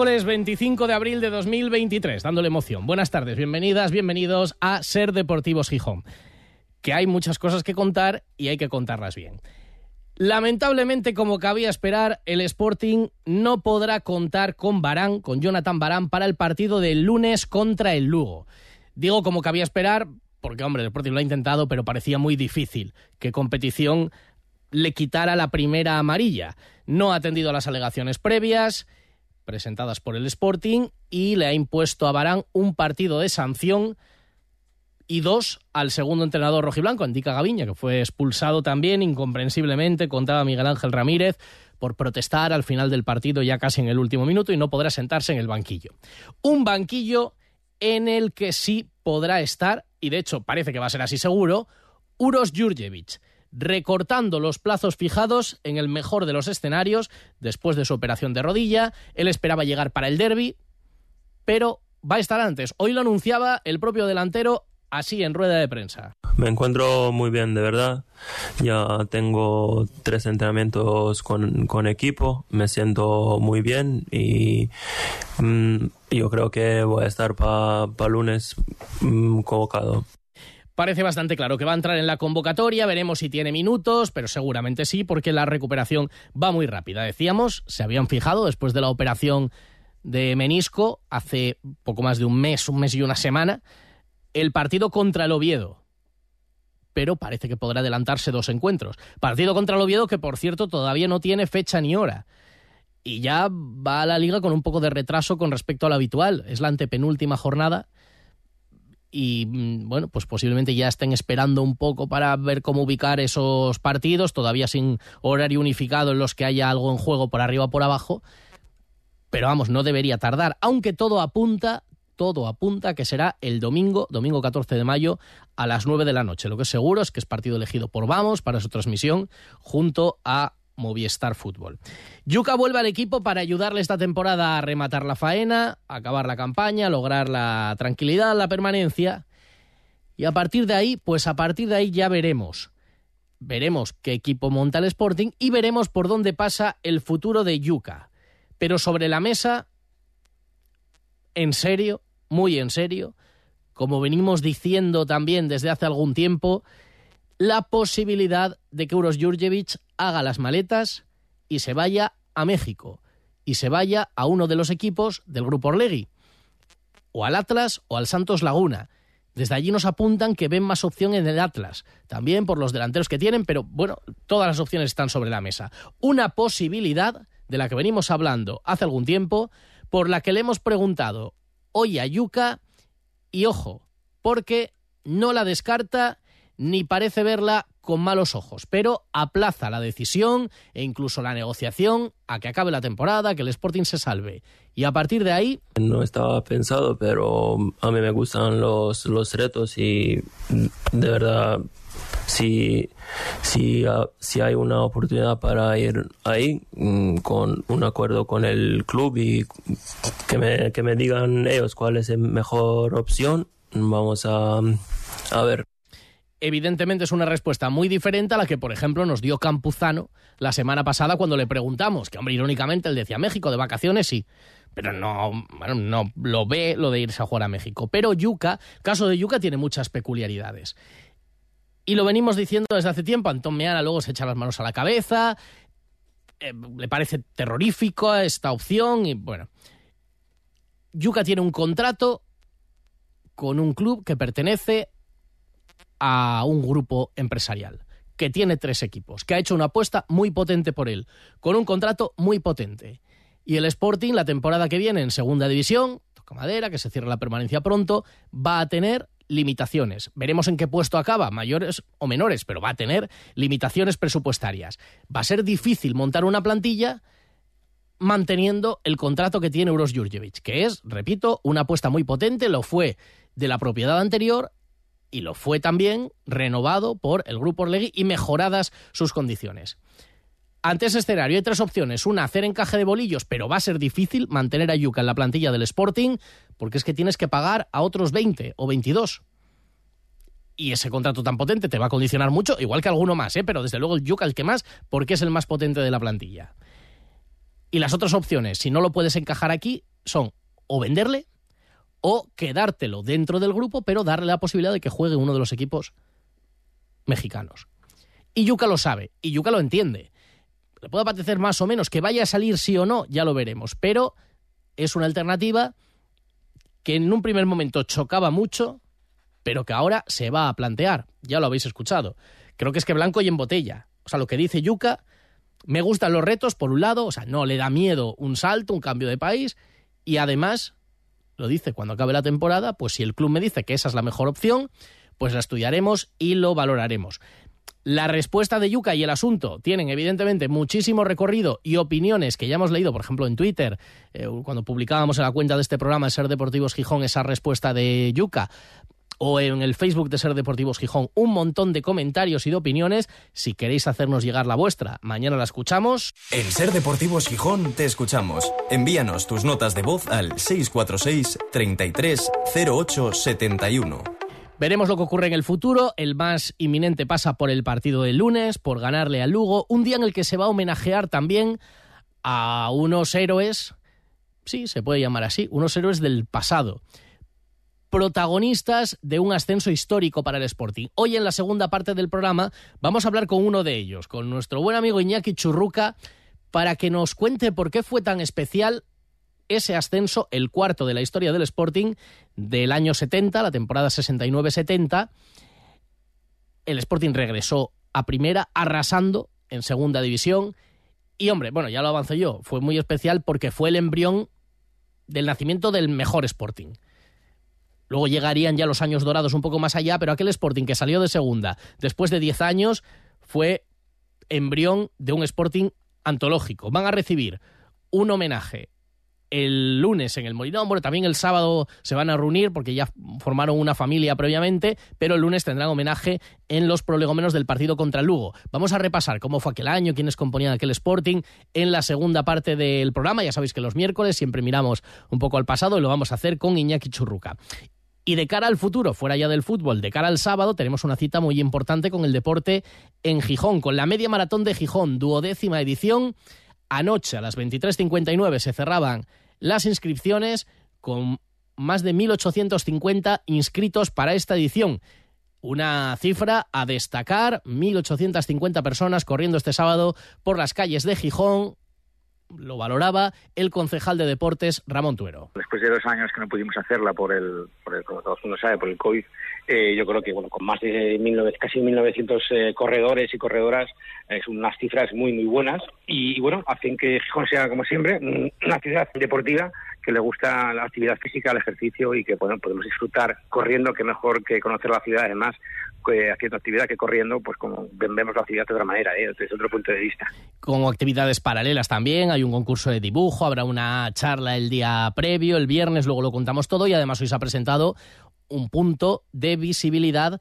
Miércoles 25 de abril de 2023, dándole emoción. Buenas tardes, bienvenidas, bienvenidos a Ser Deportivos Gijón. Que hay muchas cosas que contar y hay que contarlas bien. Lamentablemente, como cabía esperar, el Sporting no podrá contar con Barán, con Jonathan Barán, para el partido del lunes contra el Lugo. Digo como cabía esperar, porque hombre, el Sporting lo ha intentado, pero parecía muy difícil que competición le quitara la primera amarilla. No ha atendido a las alegaciones previas presentadas por el Sporting y le ha impuesto a Barán un partido de sanción y dos al segundo entrenador rojiblanco, Antica Gaviña, que fue expulsado también incomprensiblemente, contaba Miguel Ángel Ramírez, por protestar al final del partido ya casi en el último minuto y no podrá sentarse en el banquillo. Un banquillo en el que sí podrá estar, y de hecho parece que va a ser así seguro, Uros Jurjevic, recortando los plazos fijados en el mejor de los escenarios después de su operación de rodilla. Él esperaba llegar para el derby, pero va a estar antes. Hoy lo anunciaba el propio delantero así en rueda de prensa. Me encuentro muy bien, de verdad. Ya tengo tres entrenamientos con, equipo, me siento muy bien y mm, yo creo que voy a estar para lunes mm, convocado. Parece bastante claro que va a entrar en la convocatoria, veremos si tiene minutos, pero seguramente sí, porque la recuperación va muy rápida. Decíamos, se habían fijado después de la operación de menisco hace poco más de un mes, un mes y una semana, el partido contra el Oviedo. Pero parece que podrá adelantarse dos encuentros. Partido contra el Oviedo que, por cierto, todavía no tiene fecha ni hora. Y ya va a la liga con un poco de retraso con respecto a lo habitual. Es la antepenúltima jornada y mm, bueno, pues posiblemente ya estén esperando un poco para ver cómo ubicar esos partidos, todavía sin horario unificado en los que haya algo en juego por arriba o por abajo. Pero vamos, no debería tardar, aunque todo apunta, todo apunta que será el domingo, domingo 14 de mayo, a las 9 de la noche. Lo que es seguro es que es partido elegido por Vamos para su transmisión junto a Movistar Fútbol. Yuca vuelve al equipo para ayudarle esta temporada a rematar la faena, acabar la campaña, lograr la tranquilidad, la permanencia. Y a partir de ahí, pues a partir de ahí ya veremos. Veremos qué equipo monta el Sporting y veremos por dónde pasa el futuro de Yuca. Pero sobre la mesa, en serio, muy en serio, como venimos diciendo también desde hace algún tiempo, la posibilidad de que Uros Jurjevic haga las maletas y se vaya a México y se vaya a uno de los equipos del grupo Orlegui, o al Atlas o al Santos Laguna. Desde allí nos apuntan que ven más opción en el Atlas, también por los delanteros que tienen, pero bueno, todas las opciones están sobre la mesa. Una posibilidad de la que venimos hablando hace algún tiempo, por la que le hemos preguntado hoy a Yuca, y ojo, porque no la descarta ni parece verla con malos ojos, pero aplaza la decisión e incluso la negociación a que acabe la temporada, que el Sporting se salve. Y a partir de ahí... No estaba pensado, pero a mí me gustan los, los retos y de verdad, si, si, ah, si hay una oportunidad para ir ahí mm, con un acuerdo con el club y que me, que me digan ellos cuál es la mejor opción, vamos a, a ver evidentemente es una respuesta muy diferente a la que, por ejemplo, nos dio Campuzano la semana pasada cuando le preguntamos, que hombre, irónicamente él decía México de vacaciones, sí, pero no, no lo ve lo de irse a jugar a México. Pero Yuca, caso de Yuca tiene muchas peculiaridades. Y lo venimos diciendo desde hace tiempo, Antón Meana luego se echa las manos a la cabeza, eh, le parece terrorífico esta opción y bueno. Yuka tiene un contrato con un club que pertenece a un grupo empresarial, que tiene tres equipos, que ha hecho una apuesta muy potente por él, con un contrato muy potente. Y el Sporting, la temporada que viene en segunda división, toca madera, que se cierra la permanencia pronto, va a tener limitaciones. Veremos en qué puesto acaba, mayores o menores, pero va a tener limitaciones presupuestarias. Va a ser difícil montar una plantilla manteniendo el contrato que tiene Uros Jurjevic, que es, repito, una apuesta muy potente, lo fue de la propiedad anterior y lo fue también renovado por el Grupo Orlegui y mejoradas sus condiciones. Ante ese escenario hay tres opciones. Una, hacer encaje de bolillos, pero va a ser difícil mantener a Yuka en la plantilla del Sporting, porque es que tienes que pagar a otros 20 o 22. Y ese contrato tan potente te va a condicionar mucho, igual que alguno más, ¿eh? pero desde luego el Yuka el que más, porque es el más potente de la plantilla. Y las otras opciones, si no lo puedes encajar aquí, son o venderle o quedártelo dentro del grupo, pero darle la posibilidad de que juegue uno de los equipos mexicanos. Y Yuka lo sabe, y Yuka lo entiende. Le puede parecer más o menos que vaya a salir sí o no, ya lo veremos, pero es una alternativa que en un primer momento chocaba mucho, pero que ahora se va a plantear. Ya lo habéis escuchado. Creo que es que blanco y en botella. O sea, lo que dice Yuka me gustan los retos, por un lado, o sea, no le da miedo un salto, un cambio de país, y además, lo dice cuando acabe la temporada, pues si el club me dice que esa es la mejor opción, pues la estudiaremos y lo valoraremos. La respuesta de Yuka y el asunto tienen evidentemente muchísimo recorrido y opiniones que ya hemos leído, por ejemplo, en Twitter, eh, cuando publicábamos en la cuenta de este programa Ser Deportivos Gijón esa respuesta de Yuka o en el Facebook de Ser Deportivos Gijón un montón de comentarios y de opiniones. Si queréis hacernos llegar la vuestra, mañana la escuchamos. En Ser Deportivos Gijón te escuchamos. Envíanos tus notas de voz al 646 33 08 71. Veremos lo que ocurre en el futuro. El más inminente pasa por el partido del lunes, por ganarle al Lugo. Un día en el que se va a homenajear también a unos héroes, sí, se puede llamar así, unos héroes del pasado protagonistas de un ascenso histórico para el Sporting. Hoy en la segunda parte del programa vamos a hablar con uno de ellos, con nuestro buen amigo Iñaki Churruca, para que nos cuente por qué fue tan especial ese ascenso, el cuarto de la historia del Sporting del año 70, la temporada 69-70. El Sporting regresó a primera, arrasando en segunda división. Y hombre, bueno, ya lo avanzo yo, fue muy especial porque fue el embrión del nacimiento del mejor Sporting. Luego llegarían ya los años dorados un poco más allá, pero aquel Sporting que salió de segunda después de 10 años fue embrión de un Sporting antológico. Van a recibir un homenaje el lunes en el Molinón. Bueno, también el sábado se van a reunir porque ya formaron una familia previamente, pero el lunes tendrán homenaje en los prolegómenos del partido contra Lugo. Vamos a repasar cómo fue aquel año, quiénes componían aquel Sporting en la segunda parte del programa. Ya sabéis que los miércoles siempre miramos un poco al pasado y lo vamos a hacer con Iñaki Churruca. Y de cara al futuro, fuera ya del fútbol, de cara al sábado, tenemos una cita muy importante con el deporte en Gijón, con la media maratón de Gijón, duodécima edición. Anoche a las 23.59 se cerraban las inscripciones con más de 1.850 inscritos para esta edición. Una cifra a destacar, 1.850 personas corriendo este sábado por las calles de Gijón, lo valoraba el concejal de deportes Ramón Tuero. Después de dos años que no pudimos hacerla por el, por el como todo el mundo sabe, por el COVID, eh, yo creo que bueno, con más de 19, casi 1.900 eh, corredores y corredoras es unas cifras muy muy buenas y, y, bueno hacen que Gijón sea como siempre una ciudad deportiva que le gusta la actividad física, el ejercicio y que bueno, podemos disfrutar corriendo, que mejor que conocer la ciudad además que haciendo actividad que corriendo, pues como vemos la ciudad de otra manera, ¿eh? desde otro punto de vista. Como actividades paralelas también, hay un concurso de dibujo, habrá una charla el día previo, el viernes, luego lo contamos todo y además hoy se ha presentado un punto de visibilidad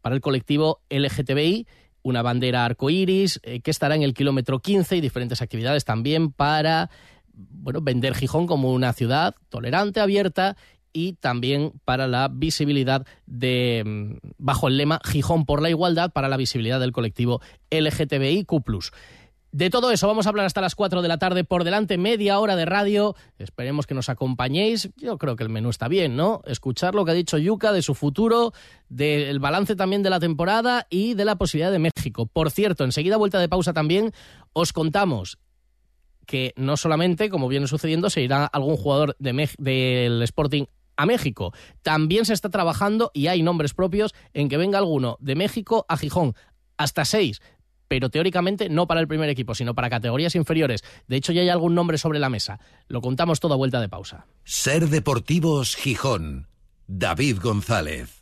para el colectivo LGTBI una bandera arcoíris eh, que estará en el kilómetro 15 y diferentes actividades también para bueno, vender Gijón como una ciudad tolerante, abierta y también para la visibilidad de, mm, bajo el lema Gijón por la igualdad, para la visibilidad del colectivo LGTBIQ. De todo eso vamos a hablar hasta las 4 de la tarde por delante, media hora de radio. Esperemos que nos acompañéis. Yo creo que el menú está bien, ¿no? Escuchar lo que ha dicho Yuka de su futuro, del balance también de la temporada y de la posibilidad de México. Por cierto, enseguida vuelta de pausa también os contamos que no solamente, como viene sucediendo, se irá algún jugador de del Sporting a México. También se está trabajando y hay nombres propios en que venga alguno de México a Gijón. Hasta seis pero teóricamente no para el primer equipo, sino para categorías inferiores. De hecho, ya hay algún nombre sobre la mesa. Lo contamos todo a vuelta de pausa. Ser Deportivos Gijón. David González.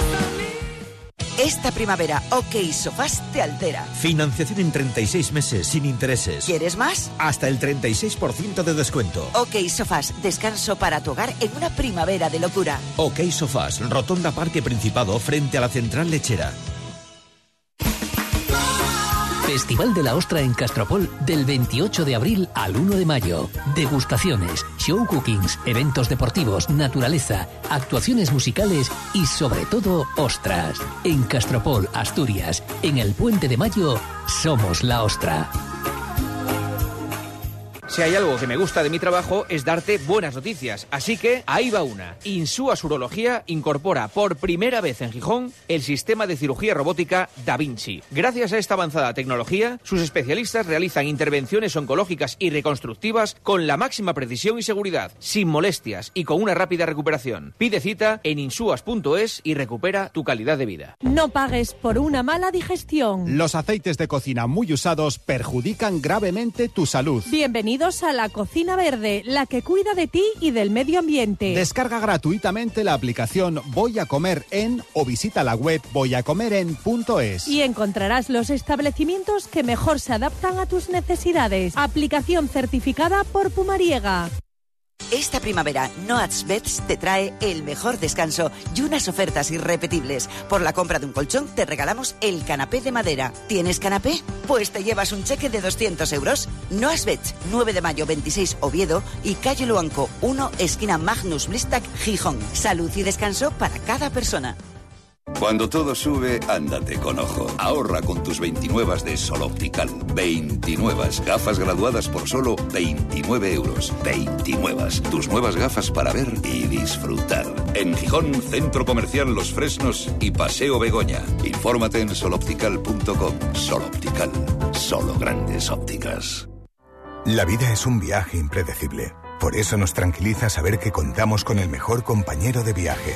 Esta primavera, OK Sofás te altera. Financiación en 36 meses sin intereses. ¿Quieres más? Hasta el 36% de descuento. OK Sofás, descanso para tu hogar en una primavera de locura. OK Sofás, Rotonda Parque Principado frente a la Central Lechera. Festival de la Ostra en Castropol del 28 de abril al 1 de mayo. Degustaciones, show cookings, eventos deportivos, naturaleza, actuaciones musicales y sobre todo ostras. En Castropol, Asturias, en el Puente de Mayo, somos la Ostra. Si hay algo que me gusta de mi trabajo es darte buenas noticias. Así que ahí va una. Insúa Urología incorpora por primera vez en Gijón el sistema de cirugía robótica Da Vinci. Gracias a esta avanzada tecnología, sus especialistas realizan intervenciones oncológicas y reconstructivas con la máxima precisión y seguridad, sin molestias y con una rápida recuperación. Pide cita en insuas.es y recupera tu calidad de vida. No pagues por una mala digestión. Los aceites de cocina muy usados perjudican gravemente tu salud. Bienvenido a la Cocina Verde, la que cuida de ti y del medio ambiente. Descarga gratuitamente la aplicación Voy a comer en o visita la web voyacomeren.es. Y encontrarás los establecimientos que mejor se adaptan a tus necesidades. Aplicación certificada por Pumariega. Esta primavera, Noats Beds te trae el mejor descanso y unas ofertas irrepetibles. Por la compra de un colchón te regalamos el canapé de madera. ¿Tienes canapé? Pues te llevas un cheque de 200 euros. Noats Beds, 9 de mayo 26 Oviedo y Calle Luanco 1, esquina Magnus Blistak, Gijón. Salud y descanso para cada persona. Cuando todo sube, ándate con ojo. Ahorra con tus 29 de Sol Optical. 29 gafas graduadas por solo 29 euros. 29. Tus nuevas gafas para ver y disfrutar. En Gijón, Centro Comercial Los Fresnos y Paseo Begoña. Infórmate en soloptical.com. Sol Optical. Solo grandes ópticas. La vida es un viaje impredecible. Por eso nos tranquiliza saber que contamos con el mejor compañero de viaje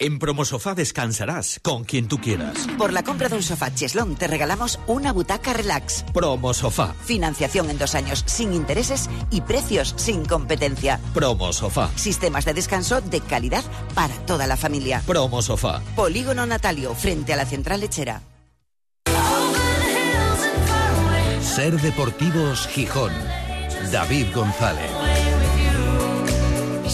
En Promosofá descansarás con quien tú quieras. Por la compra de un sofá Cheslón te regalamos una butaca relax. Promosofá. Financiación en dos años sin intereses y precios sin competencia. Promosofá. Sistemas de descanso de calidad para toda la familia. Promosofá. Polígono Natalio frente a la central lechera. Ser Deportivos Gijón. David González.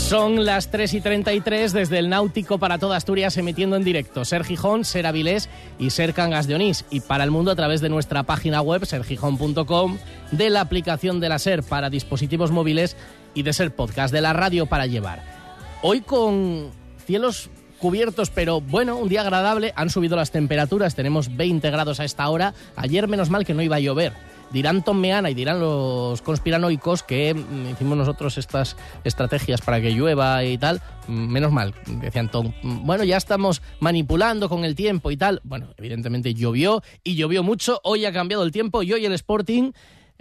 Son las 3 y 33 desde el Náutico para toda Asturias emitiendo en directo. Ser Gijón, Ser Avilés y Ser Cangas de Onís. Y para el mundo a través de nuestra página web sergijón.com, de la aplicación de la Ser para dispositivos móviles y de Ser Podcast, de la radio para llevar. Hoy con cielos cubiertos, pero bueno, un día agradable. Han subido las temperaturas, tenemos 20 grados a esta hora. Ayer menos mal que no iba a llover dirán Tom Meana y dirán los conspiranoicos que mm, hicimos nosotros estas estrategias para que llueva y tal. Mm, menos mal, decían Tom. Mm, bueno, ya estamos manipulando con el tiempo y tal. Bueno, evidentemente llovió y llovió mucho. Hoy ha cambiado el tiempo y hoy el Sporting.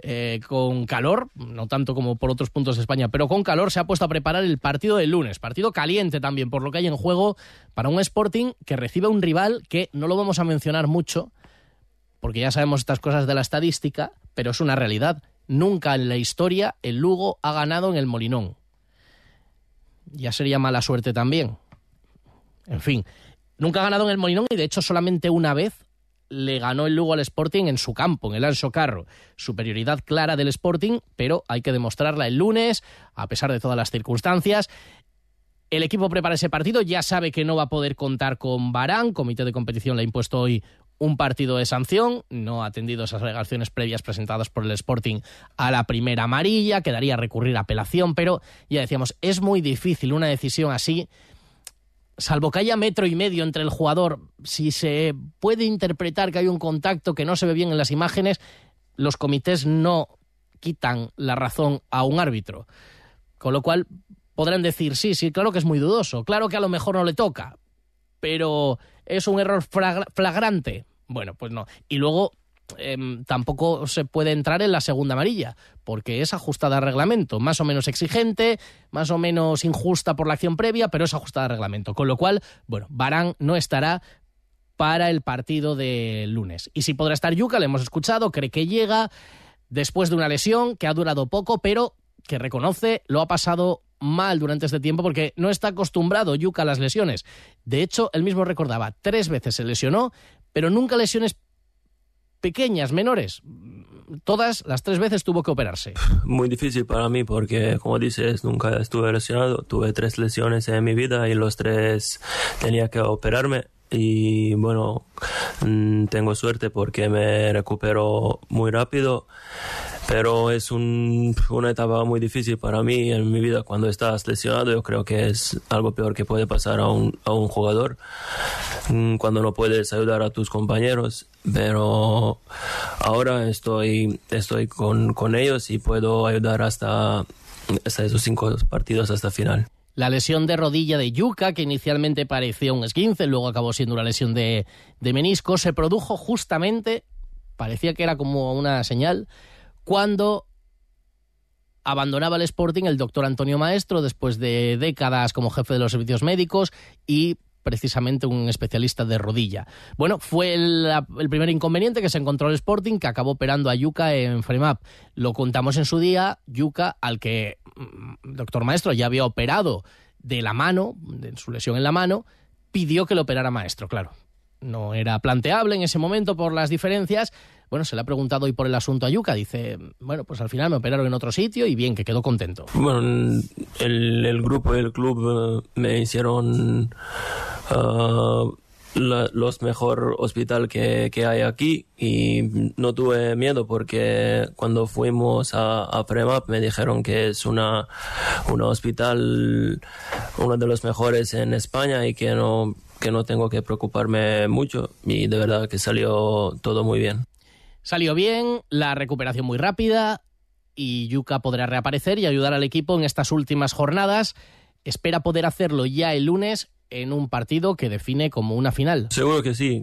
Eh, con calor, no tanto como por otros puntos de España, pero con calor se ha puesto a preparar el partido del lunes, partido caliente también, por lo que hay en juego para un Sporting que recibe un rival que no lo vamos a mencionar mucho, porque ya sabemos estas cosas de la estadística, pero es una realidad. Nunca en la historia el Lugo ha ganado en el Molinón. Ya sería mala suerte también. En fin, nunca ha ganado en el Molinón y de hecho solamente una vez le ganó el Lugo al Sporting en su campo, en el Anso Carro. Superioridad clara del Sporting, pero hay que demostrarla el lunes, a pesar de todas las circunstancias. El equipo prepara ese partido, ya sabe que no va a poder contar con Barán, comité de competición le ha impuesto hoy un partido de sanción, no ha atendido esas alegaciones previas presentadas por el Sporting a la primera amarilla, quedaría recurrir a apelación, pero ya decíamos, es muy difícil una decisión así, salvo que haya metro y medio entre el jugador, si se puede interpretar que hay un contacto que no se ve bien en las imágenes, los comités no quitan la razón a un árbitro. Con lo cual podrán decir, sí, sí, claro que es muy dudoso, claro que a lo mejor no le toca, pero es un error flagrante. Bueno, pues no. Y luego em, tampoco se puede entrar en la segunda amarilla, porque es ajustada al reglamento, más o menos exigente, más o menos injusta por la acción previa, pero es ajustada al reglamento. Con lo cual, bueno, Barán no estará para el partido de lunes. Y si podrá estar Yuca, le hemos escuchado, cree que llega después de una lesión que ha durado poco, pero que reconoce lo ha pasado mal durante este tiempo porque no está acostumbrado Yuka a las lesiones. De hecho, él mismo recordaba, tres veces se lesionó, pero nunca lesiones pequeñas, menores. Todas las tres veces tuvo que operarse. Muy difícil para mí porque, como dices, nunca estuve lesionado. Tuve tres lesiones en mi vida y los tres tenía que operarme y bueno, mm, tengo suerte porque me recupero muy rápido, pero es una etapa muy difícil para mí en mi vida cuando estás lesionado. Yo creo que es algo peor que puede pasar a un, a un jugador mm, cuando no puedes ayudar a tus compañeros, pero ahora estoy, estoy con, con ellos y puedo ayudar hasta, hasta esos cinco partidos hasta final. La lesión de rodilla de Yuka, que inicialmente parecía un esguince, luego acabó siendo una lesión de, menisco, se produjo justamente, parecía que era como una señal, cuando abandonaba el Sporting el doctor Antonio Maestro después de décadas como jefe de los servicios médicos y precisamente un especialista de rodilla. Bueno, fue el, primer inconveniente que se encontró el Sporting, que acabó operando a Yuka en Fremap. Lo contamos en su día, Yuka, al que mm, doctor Maestro ya había operado de la mano, de su lesión en la mano, pidió que lo operara Maestro, claro. No era planteable en ese momento por las diferencias. Bueno, se le ha preguntado hoy por el asunto a Yuka. Dice, bueno, pues al final me operaron en otro sitio y bien, que quedó contento. Bueno, el, el grupo y el club eh, me hicieron uh, los mejor hospital que, que, hay aquí y no tuve miedo porque cuando fuimos a, a Premap me dijeron que es una, una hospital uno de los mejores en España y que no que no tengo que preocuparme mucho y de verdad que salió todo muy bien. Salió bien, la recuperación muy rápida y Yuka podrá reaparecer y ayudar al equipo en estas últimas jornadas. Espera poder hacerlo ya el lunes en un partido que define como una final. Seguro que sí,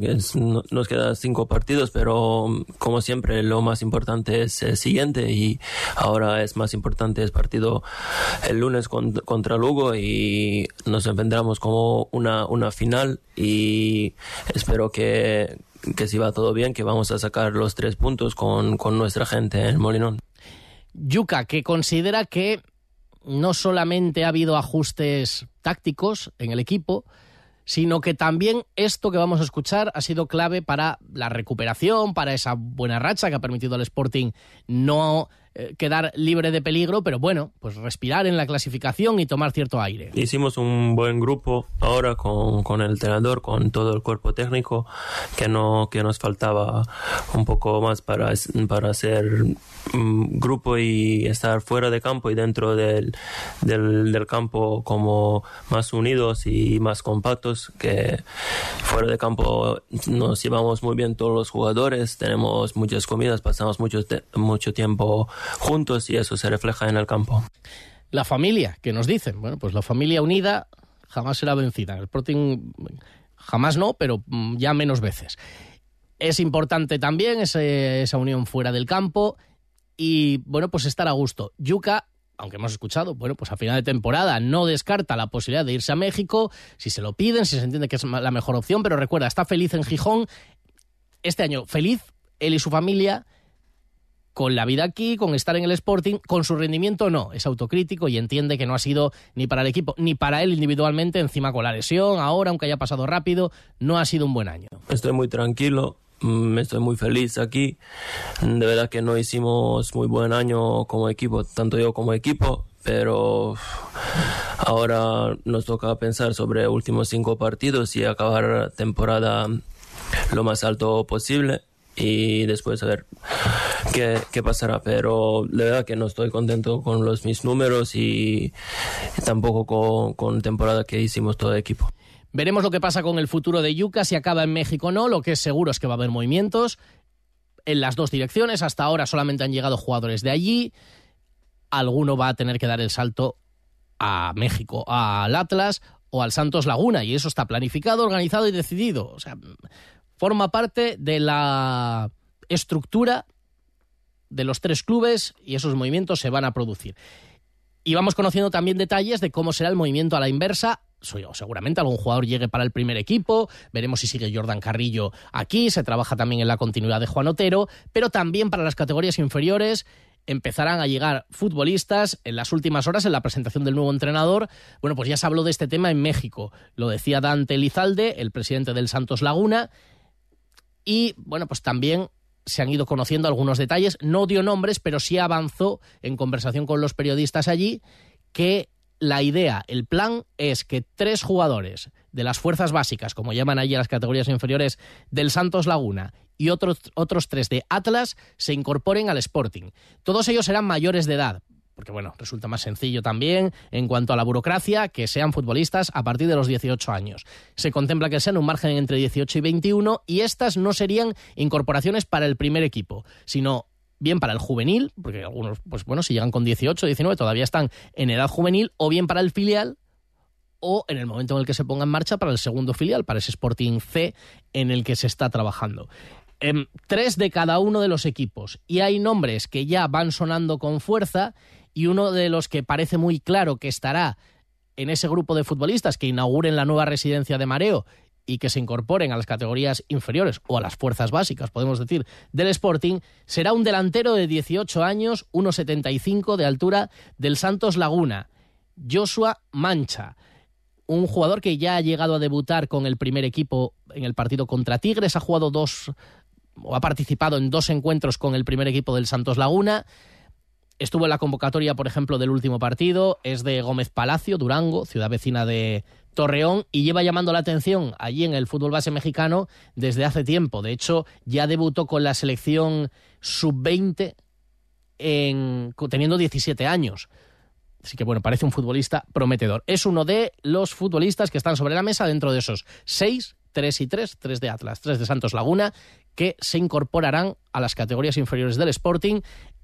nos quedan cinco partidos, pero como siempre lo más importante es el siguiente y ahora es más importante el partido el lunes contra Lugo y nos enfrentaremos como una, una final y espero que, que si va todo bien, que vamos a sacar los tres puntos con, con nuestra gente en Molinón. Yuka, que considera que no solamente ha habido ajustes tácticos en el equipo, sino que también esto que vamos a escuchar ha sido clave para la recuperación, para esa buena racha que ha permitido al Sporting no eh, quedar libre de peligro, pero bueno, pues respirar en la clasificación y tomar cierto aire. Hicimos un buen grupo ahora con, con el entrenador, con todo el cuerpo técnico, que, no, que nos faltaba un poco más para, para hacer un grupo y estar fuera de campo y dentro del, del, del campo como más unidos y más compactos, que fuera de campo nos llevamos muy bien todos los jugadores, tenemos muchas comidas, pasamos mucho, mucho tiempo juntos y eso se refleja en el campo. La familia, que nos dicen, bueno, pues la familia unida jamás será vencida. El Sporting jamás no, pero mm, ya menos veces. Es importante también esa unión fuera del campo y, bueno, pues estar a gusto. Yuka aunque hemos escuchado, bueno, pues a final de temporada no descarta la posibilidad de irse a México, si se lo piden, si se entiende que es la mejor opción, pero recuerda, está feliz en Gijón, este año feliz, él y su familia, con la vida aquí, con estar en el Sporting, con su rendimiento no, es autocrítico y entiende que no ha sido ni para el equipo ni para él individualmente, encima con la lesión, ahora aunque haya pasado rápido, no ha sido un buen año. Estoy muy tranquilo mm, estoy muy feliz aquí. De verdad que no hicimos muy buen año como equipo, tanto yo como equipo, pero ahora nos toca pensar sobre últimos cinco partidos y acabar temporada lo más alto posible y después a ver qué, qué, pasará. Pero la verdad que no estoy contento con los mis números y tampoco con, con temporada que hicimos todo equipo. Veremos lo que pasa con el futuro de Yuca, si acaba en México o no. Lo que es seguro es que va a haber movimientos en las dos direcciones. Hasta ahora solamente han llegado jugadores de allí. Alguno va a tener que dar el salto a México, al Atlas o al Santos Laguna. Y eso está planificado, organizado y decidido. O sea, forma parte de la estructura de los tres clubes y esos movimientos se van a producir. Y vamos conociendo también detalles de cómo será el movimiento a la inversa. Seguramente algún jugador llegue para el primer equipo, veremos si sigue Jordan Carrillo aquí, se trabaja también en la continuidad de Juan Otero, pero también para las categorías inferiores empezarán a llegar futbolistas. En las últimas horas, en la presentación del nuevo entrenador, bueno, pues ya se habló de este tema en México. Lo decía Dante Lizalde, el presidente del Santos Laguna, y bueno, pues también se han ido conociendo algunos detalles. No dio nombres, pero sí avanzó en conversación con los periodistas allí que la idea, el plan es que tres jugadores de las fuerzas básicas, como llaman allí las categorías inferiores del Santos Laguna, y otros, otros tres de Atlas se incorporen al Sporting. Todos ellos serán mayores de edad, porque bueno, resulta más sencillo también en cuanto a la burocracia que sean futbolistas a partir de los 18 años. Se contempla que sean un margen entre 18 y 21 y estas no serían incorporaciones para el primer equipo, sino bien para el juvenil, porque algunos, pues bueno, si llegan con 18, 19 todavía están en edad juvenil, o bien para el filial, o en el momento en el que se ponga en marcha para el segundo filial, para ese Sporting C en el que se está trabajando. En tres de cada uno de los equipos. Y hay nombres que ya van sonando con fuerza y uno de los que parece muy claro que estará en ese grupo de futbolistas que inauguren la nueva residencia de Mareo y que se incorporen a las categorías inferiores o a las fuerzas básicas, podemos decir, del Sporting, será un delantero de 18 años, 1,75 de altura del Santos Laguna, Joshua Mancha, un jugador que ya ha llegado a debutar con el primer equipo en el partido contra Tigres, ha jugado dos o ha participado en dos encuentros con el primer equipo del Santos Laguna, Estuvo en la convocatoria, por ejemplo, del último partido, es de Gómez Palacio, Durango, ciudad vecina de Torreón, y lleva llamando la atención allí en el fútbol base mexicano desde hace tiempo. De hecho, ya debutó con la selección sub-20 teniendo 17 años. Así que bueno, parece un futbolista prometedor. Es uno de los futbolistas que están sobre la mesa dentro de esos seis, tres y tres, tres de Atlas, tres de Santos Laguna, que se incorporarán a las categorías inferiores del Sporting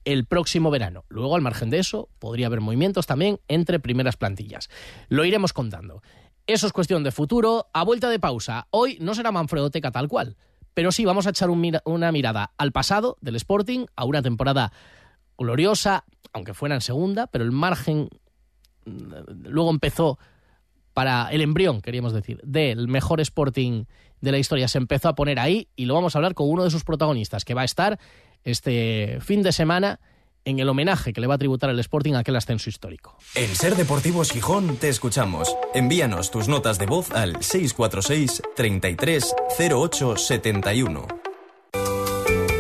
el próximo verano. Luego, al margen de eso, podría haber movimientos también entre primeras plantillas. Lo iremos contando. Eso es cuestión de futuro. A vuelta de pausa, hoy no será Manfredoteca tal cual, pero sí vamos a echar una mirada al pasado del Sporting, a una temporada gloriosa, aunque fuera en segunda, pero el margen mm, luego empezó para el embrión, queríamos decir, del mejor Sporting de la historia. Se empezó a poner ahí y lo vamos a hablar con uno de sus protagonistas, que va a estar este fin de semana en el homenaje que le va a tributar el Sporting a aquel ascenso histórico. En Ser Deportivos Gijón te escuchamos. Envíanos tus notas de voz al 646 33 08 71.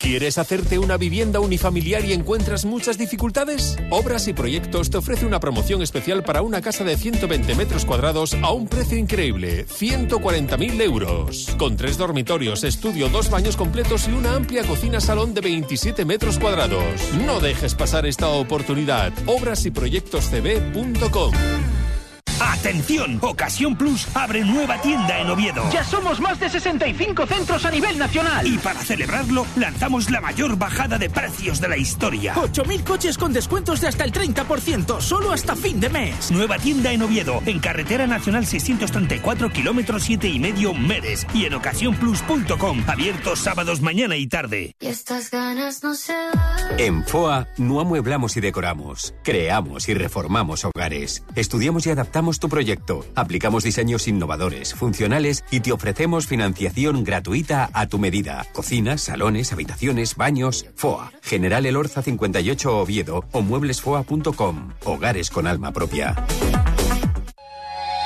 ¿Quieres hacerte una vivienda unifamiliar y encuentras muchas dificultades? Obras y Proyectos te ofrece una promoción especial para una casa de 120 metros cuadrados a un precio increíble, 140.000 euros. Con tres dormitorios, estudio, dos baños completos y una amplia cocina-salón de 27 metros cuadrados. No dejes pasar esta oportunidad. Obras y ¡Atención! Ocasión Plus abre nueva tienda en Oviedo. Ya somos más de 65 centros a nivel nacional. Y para celebrarlo, lanzamos la mayor bajada de precios de la historia. 8.000 coches con descuentos de hasta el 30%, solo hasta fin de mes. Nueva tienda en Oviedo, en Carretera Nacional 634, kilómetros 7 y medio, Meres. Y en ocasiónplus.com, abiertos sábados, mañana y tarde. Y estas ganas no se En FOA no amueblamos y decoramos, creamos y reformamos hogares. Estudiamos y adaptamos tu proyecto. Aplicamos diseños innovadores, funcionales y te ofrecemos financiación gratuita a tu medida. Cocinas, salones, habitaciones, baños. FOA. General Elorza 58 Oviedo o mueblesfoa.com. Hogares con alma propia.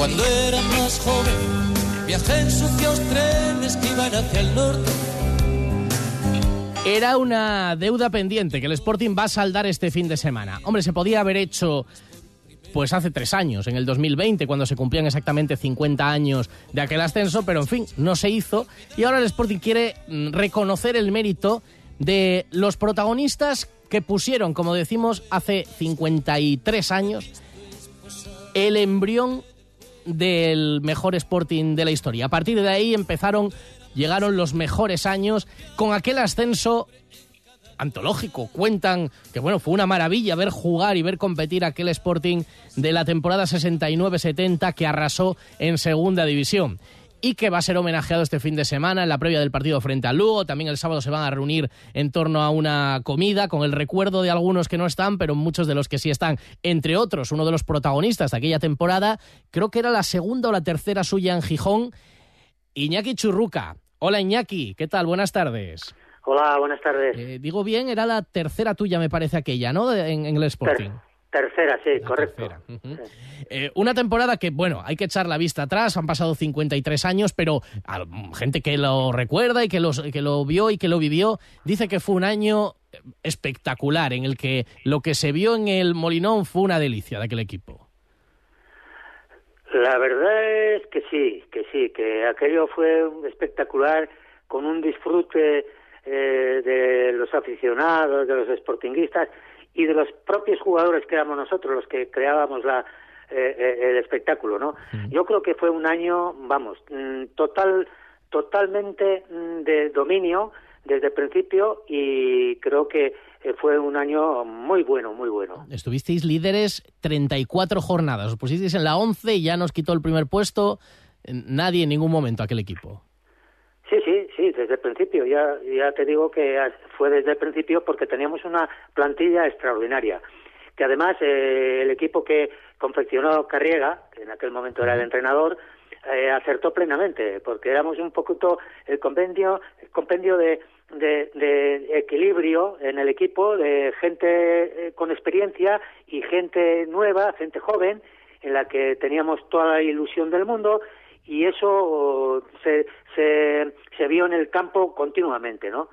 Cuando era más joven, viajé en sucios trenes que iban hacia el norte. Era una deuda pendiente que el Sporting va a saldar este fin de semana. Hombre, se podía haber hecho pues hace tres años, en el 2020, cuando se cumplían exactamente 50 años de aquel ascenso, pero en fin, no se hizo. Y ahora el Sporting quiere mm, reconocer el mérito de los protagonistas que pusieron, como decimos, hace 53 años, el embrión del mejor Sporting de la historia. A partir de ahí empezaron, llegaron los mejores años con aquel ascenso antológico. Cuentan que bueno, fue una maravilla ver jugar y ver competir aquel Sporting de la temporada 69-70 que arrasó en segunda división y que va a ser homenajeado este fin de semana en la previa del partido frente al Lugo. También el sábado se van a reunir en torno a una comida con el recuerdo de algunos que no están, pero muchos de los que sí están. Entre otros, uno de los protagonistas de aquella temporada, creo que era la segunda o la tercera suya en Gijón, Iñaki Churruca. Hola Iñaki, ¿qué tal? Buenas tardes. Hola, buenas tardes. Eh, digo bien, era la tercera tuya, me parece aquella, ¿no? En, en el Sporting. Tercera, sí, correcto. Eh, una temporada que, bueno, hay que echar la vista atrás, han pasado 53 años, pero a gente que lo recuerda y que, los, que lo vio y que lo vivió, dice que fue un año espectacular, en el que lo que se vio en el Molinón fue una delicia de aquel equipo. La verdad es que sí, que sí, que aquello fue espectacular, con un disfrute eh, de los aficionados, de los sportinguistas y de los propios jugadores que éramos nosotros los que creábamos la, eh, eh, el espectáculo, ¿no? Yo creo que fue un año, vamos, mm, total, totalmente mm, de dominio desde el principio y creo que eh, fue un año muy bueno, muy bueno. Estuvisteis líderes 34 jornadas, os pusisteis en la 11 y ya nos quitó el primer puesto nadie en ningún momento aquel equipo. Desde el principio. Ya, ya te digo que fue desde el principio porque teníamos una plantilla extraordinaria. Que además eh, el equipo que confeccionó Carriega, que en aquel momento era el entrenador, eh, acertó plenamente, porque éramos un poquito el compendio, el compendio de, de, equilibrio en el equipo, de gente eh, con experiencia y gente nueva, gente joven, en la que teníamos toda la ilusión del mundo y eso se, se, se vio en el campo continuamente, ¿no?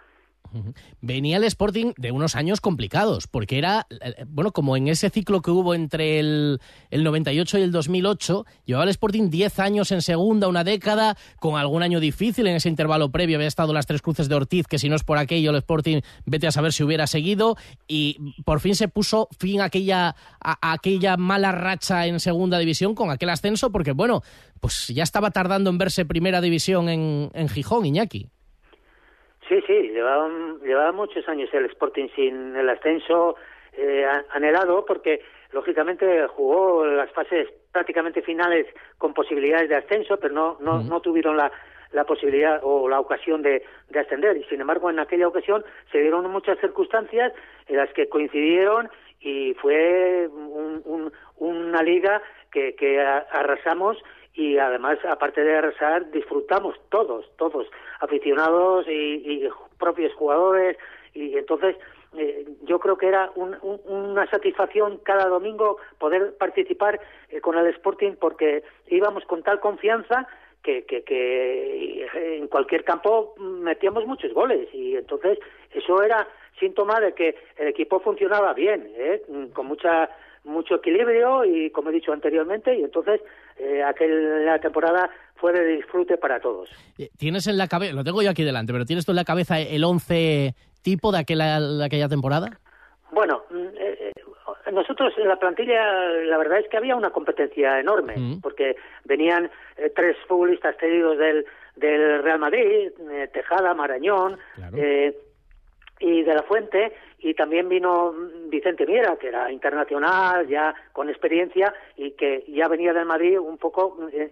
Venía el Sporting de unos años complicados, porque era, eh, bueno, como en ese ciclo que hubo entre el, el 98 y el 2008, llevaba el Sporting 10 años en segunda, una década, con algún año difícil en ese intervalo previo, había estado las tres cruces de Ortiz, que si no es por aquello, el Sporting, vete a saber si hubiera seguido, y por fin se puso fin a aquella, aquella mala racha en segunda división con aquel ascenso, porque bueno, pues ya estaba tardando en verse primera división en, en Gijón, Iñaki. Sí, sí, llevaba, llevaba muchos años el Sporting sin el ascenso eh, anhelado porque lógicamente jugó las fases prácticamente finales con posibilidades de ascenso, pero no, no, no tuvieron la, la posibilidad o la ocasión de, de, ascender. Y sin embargo, en aquella ocasión se dieron muchas circunstancias en las que coincidieron y fue un, una liga que, que arrasamos y además, aparte de arrasar, disfrutamos todos, todos, aficionados y, propios jugadores, y entonces eh, yo creo que era un- un- una satisfacción cada domingo poder participar eh, con el Sporting porque íbamos con tal confianza que, que, que eh, en cualquier campo metíamos muchos goles y entonces eso era síntoma de que el equipo funcionaba bien, ¿eh? con mucha mucho equilibrio y como he dicho anteriormente y entonces eh, aquel, la temporada fue de disfrute para todos. Eh, Tienes en la cabeza, lo tengo yo aquí delante, pero tienes tú en la cabeza el 11 tipo de aquella, de aquella temporada? Bueno, mm, eh, nosotros en la plantilla, la verdad es que había una competencia enorme, porque venían eh, tres futbolistas cedidos del, del Real Madrid, eh, Tejada, Marañón, eh, y de la Fuente, y también vino Vicente Miera, que era internacional, ya con experiencia, y que ya venía del Madrid un poco en-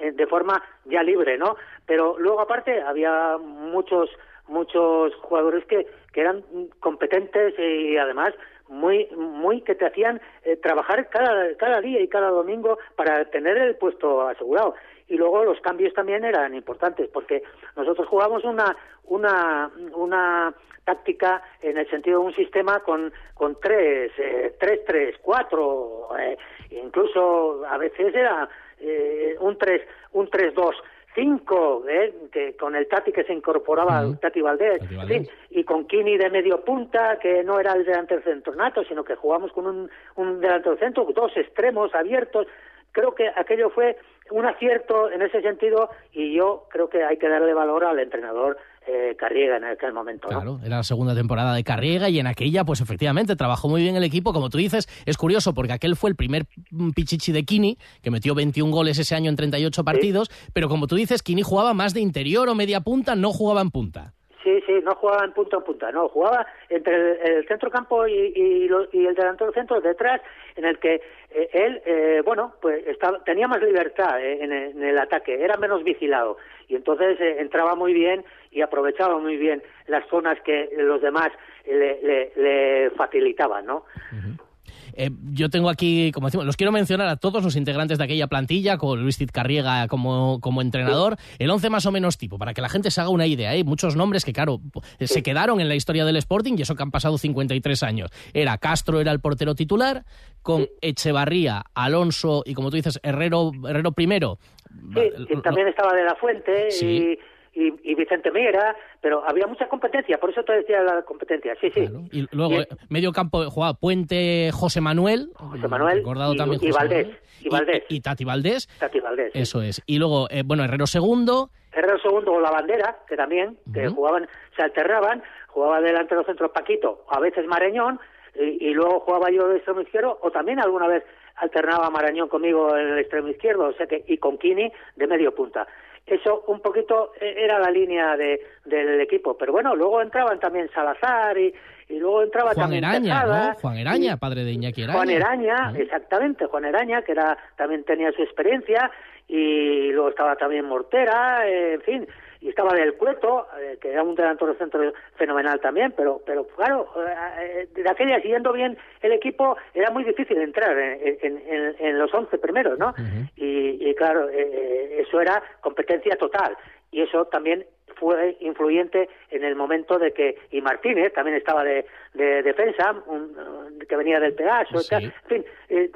en- de forma ya libre, ¿no? Pero luego aparte había muchos muchos jugadores que, que eran competentes y además muy muy que te hacían eh, trabajar cada cada día y cada domingo para tener el puesto asegurado y luego los cambios también eran importantes porque nosotros jugamos una una una táctica en el sentido de un sistema con con tres eh, tres tres cuatro eh, incluso a veces era eh, un tres un tres dos cinco eh, que con el Tati que se incorporaba el Tati Valdés, en fin, y con Kini de medio punta que no era el delantero centro nato sino que jugamos con un, un delantero centro dos extremos abiertos creo que aquello fue un acierto en ese sentido y yo creo que hay que darle valor al entrenador eh, Carriega en aquel momento. ¿no? Claro, era la segunda temporada de Carriega y en aquella, pues efectivamente, trabajó muy bien el equipo. Como tú dices, es curioso porque aquel fue el primer pichichi de Kini, que metió 21 goles ese año en 38 partidos, pero como tú dices, Kini jugaba más de interior o media punta, no jugaba en punta. Sí, sí, no jugaba en punta a punta, no, jugaba entre el, el centro campo y, y, y el delantero centro detrás, en el que él, eh, bueno, pues estaba, tenía más libertad eh, en, el, ataque, era menos vigilado y entonces eh, entraba muy bien y aprovechaba muy bien las zonas que los demás le, le facilitaban, ¿no? Eh, yo tengo aquí, como decimos, los quiero mencionar a todos los integrantes de aquella plantilla, con Luis Cid Carriega como, como entrenador, el 11 más o menos tipo, para que la gente se haga una idea. Hay muchos nombres que, claro, eh, se quedaron en la historia del Sporting y eso que han pasado 53 años. Era Castro, era el portero titular, con Echevarría, Alonso y, como tú dices, Herrero, Herrero primero. Sí, también estaba de la Fuente Sí. y, y, y Vicente Miera, pero había mucha competencia, por eso te decía la competencia, sí, sí. Y luego, Bien. eh, medio campo, jugaba Puente José Manuel, José Manuel recordado y, también y José Valdés, Manuel, y Valdés, y Tati Valdés. Tati Valdés. sí. Eso es. Y luego, eh, bueno, Herrero segundo, Herrero segundo o la bandera, que también, que jugaban, se alternaban, jugaba delantero centro Paquito, a veces Marañón, y, y luego jugaba yo de extremo izquierdo, o también alguna vez alternaba Marañón conmigo en el extremo izquierdo, o sea que, y con Kini de medio punta. Eso un poquito eh, era la línea de, del equipo, pero bueno, luego entraban también Salazar y, y luego entraba Juan también Eraña, Tejada, ¿no? Juan Eraña, padre de Iñaki Eraña. Juan Eraña, exactamente, Juan Eraña, que era también tenía su experiencia, y luego estaba también Mortera, eh, en fin, y estaba Del Cueto, eh, que era un delantero centro fenomenal también, pero pero claro, eh, de aquella, siguiendo bien el equipo, era muy difícil entrar en, en- en- en los 11 primeros, ¿no? y, y claro, eh, eh, eso era competencia total, y eso también fue influyente en el momento de que y Martínez también estaba de, de defensa un- que venía del Pegaso en fin eh,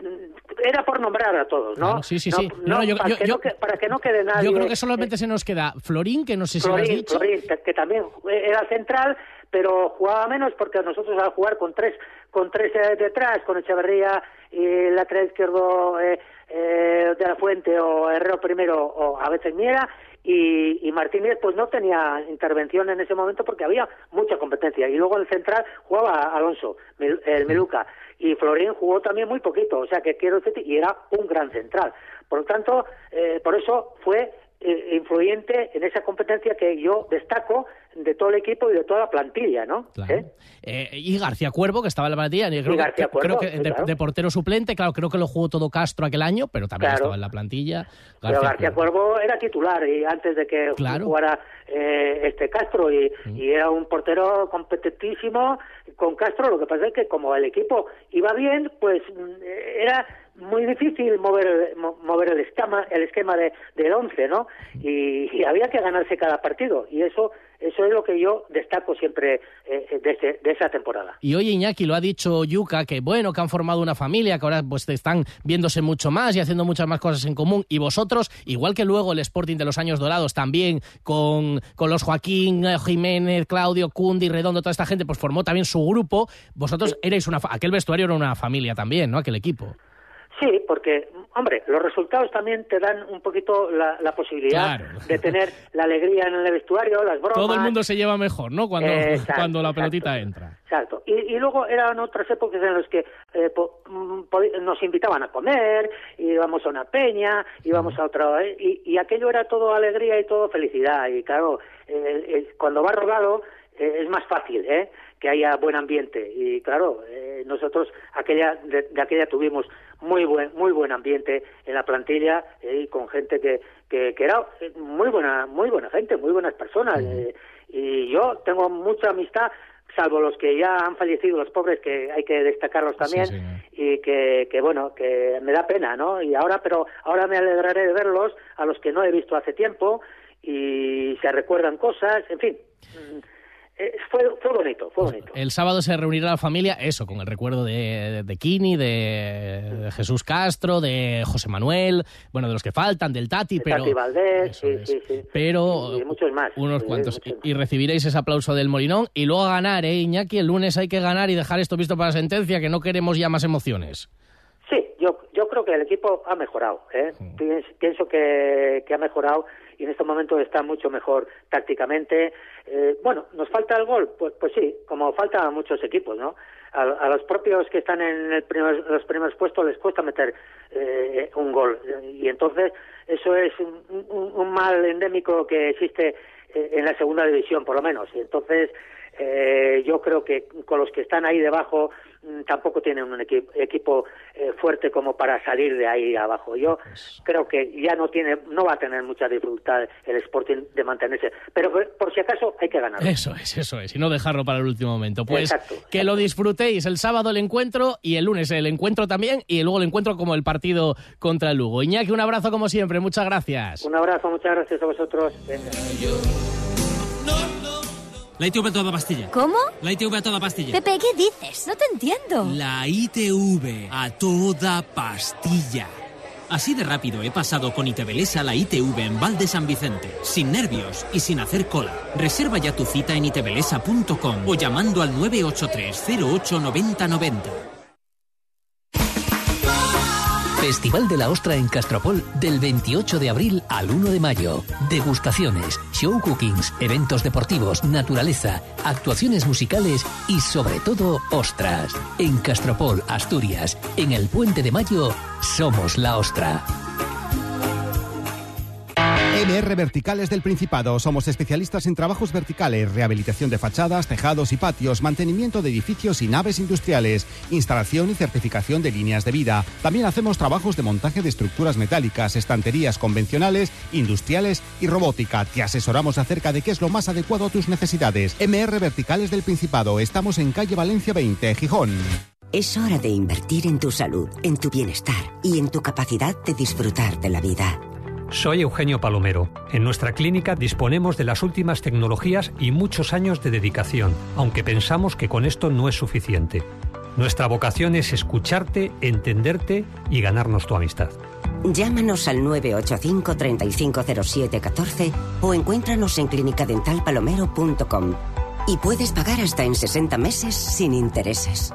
era por nombrar a todos no Claro, sí, sí, sí. no, No, yo- para, yo- que yo- no que- para que no quede nadie Yo creo que solamente se nos queda Florín, que no sé si lo has Florín, dicho. Florín, que, también era central, pero jugaba menos porque nosotros al jugar con tres con tres eh, detrás, con Echeverría y el lateral izquierdo eh, eh, de la Fuente o Herrero primero o a veces Miera y, y Martínez pues no tenía intervención en ese momento porque había mucha competencia y luego en el central jugaba Alonso, el Meluca y Florín jugó también muy poquito, o sea que quiero decir, y era un gran central. Por lo tanto, eh, por eso fue eh, influyente en esa competencia que yo destaco de todo el equipo y de toda la plantilla, ¿no? ¿Eh? Eh, y García Cuervo, que estaba en la plantilla. y Creo, que- García Cuervo, creo que sí, de, claro. de portero suplente, claro, creo que lo jugó todo Castro aquel año, pero también Claro. estaba en la plantilla. Pero García Cuervo era titular y antes de que jugara eh, este Castro y, y era un portero competentísimo con Castro. Lo que pasa es que como el equipo iba bien, pues mm, era muy difícil mover mo- mover el esquema el esquema de del 11 no y, y había que ganarse cada partido y eso eso es lo que yo destaco siempre eh, de, ese- de esa temporada Y hoy Iñaki lo ha dicho Yuka, que bueno, que han formado una familia, que ahora pues están viéndose mucho más y haciendo muchas más cosas en común. Y vosotros, igual que luego el Sporting de los años dorados, también con, con los Joaquín, eh, Jiménez, Claudio, Cundi, Redondo, toda esta gente, pues formó también su grupo. Vosotros erais una... Aquel vestuario era una familia también, ¿no? Aquel equipo. Sí, porque, hombre, los resultados también te dan un poquito la, la posibilidad Claro. de tener la alegría en el vestuario, las bromas. Todo el mundo se lleva mejor, ¿no? Cuando, Exacto, cuando la exacto. pelotita entra. Exacto. Y, y luego eran otras épocas en las que eh, po- mm, podi- nos invitaban a comer, íbamos a una peña, íbamos a otra... eh, y, y aquello era todo alegría y todo felicidad. Y claro, cuando va rodado eh, es más fácil, ¿eh? que haya buen ambiente y claro eh, nosotros aquella de, de aquella tuvimos muy buen muy buen ambiente en la plantilla eh, y con gente que, que, que era eh, muy buena muy buena gente muy buenas personas eh, y yo tengo mucha amistad salvo los que ya han fallecido los pobres que hay que destacarlos también y que, que bueno que me da pena no y ahora pero ahora me alegraré de verlos a los que no he visto hace tiempo y se recuerdan cosas en fin. mm, eh, fue, fue bonito, fue bonito. El sábado se reunirá la familia, eso, con el recuerdo de, de Kini, de, de Jesús Castro, de José Manuel, bueno, de los que faltan, del Tati, pero... Tati Valdés, sí, sí, sí. Pero Y muchos más. unos cuantos. muchos Y, y recibiréis ese aplauso del Molinón. Y luego a ganar, ¿eh, Iñaki? El lunes hay que ganar y dejar esto visto para sentencia, que no queremos ya más emociones. Sí, yo, yo creo que el equipo ha mejorado. ¿eh? Pienso, pienso que, que ha mejorado y en estos momentos está mucho mejor tácticamente. Eh, bueno, ¿nos falta el gol? Pues, pues sí, como falta a muchos equipos, ¿no? A, los propios que están en el primer- los primeros puestos les cuesta meter eh, un gol. Y entonces eso es un, un- un mal endémico que existe eh, en la segunda división, por lo menos. Y entonces eh, yo creo que con los que están ahí debajo mm, tampoco tienen un equi- equipo eh, fuerte como para salir de ahí abajo. Yo creo que ya no tiene, no va a tener mucha dificultad el Sporting de mantenerse, pero por, por si acaso hay que ganar. Eso es, eso es. Y no dejarlo para el último momento. Pues Exacto, que lo disfrutéis el sábado el encuentro y el lunes el encuentro también y luego el encuentro como el partido contra el Lugo. Iñaki, un abrazo como siempre. Muchas gracias. Un abrazo, muchas gracias a vosotros. Venga. La ITV a toda pastilla. ¿Cómo? La ITV a toda pastilla. Pepe, ¿qué dices? No te entiendo. La ITV a toda pastilla. Así de rápido he pasado con Itebelesa la ITV en Val de San Vicente, sin nervios y sin hacer cola. Reserva ya tu cita en itebelesa.com o llamando al 983 08 90 90. Festival de la Ostra en Castropol del 28 de abril al 1 de mayo. Degustaciones, show cookings, eventos deportivos, naturaleza, actuaciones musicales y sobre todo ostras. En Castropol, Asturias, en el Puente de Mayo, somos la Ostra. MR Verticales del Principado. Somos especialistas en trabajos verticales, rehabilitación de fachadas, tejados y patios, mantenimiento de edificios y naves industriales, instalación y certificación de líneas de vida. También hacemos trabajos de montaje de estructuras metálicas, estanterías convencionales, industriales y robótica. Te asesoramos acerca de qué es lo más adecuado a tus necesidades. MR Verticales del Principado. Estamos en calle Valencia 20, Gijón. Es hora de invertir en tu salud, en tu bienestar y en tu capacidad de disfrutar de la vida. Soy Eugenio Palomero. En nuestra clínica disponemos de las últimas tecnologías y muchos años de dedicación, aunque pensamos que con esto no es suficiente. Nuestra vocación es escucharte, entenderte y ganarnos tu amistad. Llámanos al 985 3507 14 o encuéntranos en clinicadentalpalomero.com. Y puedes pagar hasta en 60 meses sin intereses.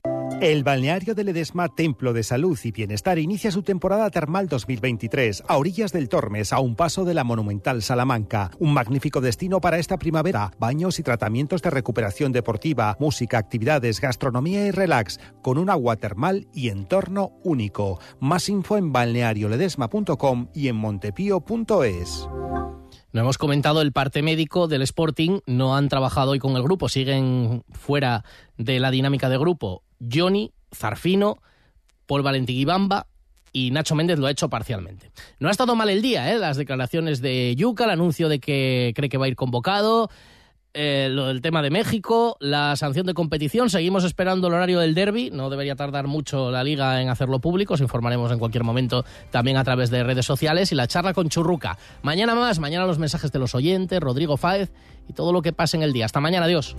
El balneario de Ledesma, Templo de Salud y Bienestar, inicia su temporada termal 2023 a orillas del Tormes, a un paso de la monumental Salamanca. Un magnífico destino para esta primavera. Baños y tratamientos de recuperación deportiva, música, actividades, gastronomía y relax, con un agua termal y entorno único. Más info en balnearioledesma.com y en montepío.es. No hemos comentado el parte médico del Sporting, no han trabajado hoy con el grupo, siguen fuera de la dinámica de grupo. Johnny, Zarfino, Paul Valentín Ibamba y Nacho Méndez lo ha hecho parcialmente. No ha estado mal el día, ¿eh? las declaraciones de Yuca, el anuncio de que cree que va a ir convocado, eh, lo del tema de México, la sanción de competición. Seguimos esperando el horario del derby. No debería tardar mucho la liga en hacerlo público. Os informaremos en cualquier momento también a través de redes sociales. Y la charla con Churruca. Mañana más, mañana los mensajes de los oyentes, Rodrigo Fáez y todo lo que pase en el día. Hasta mañana, adiós.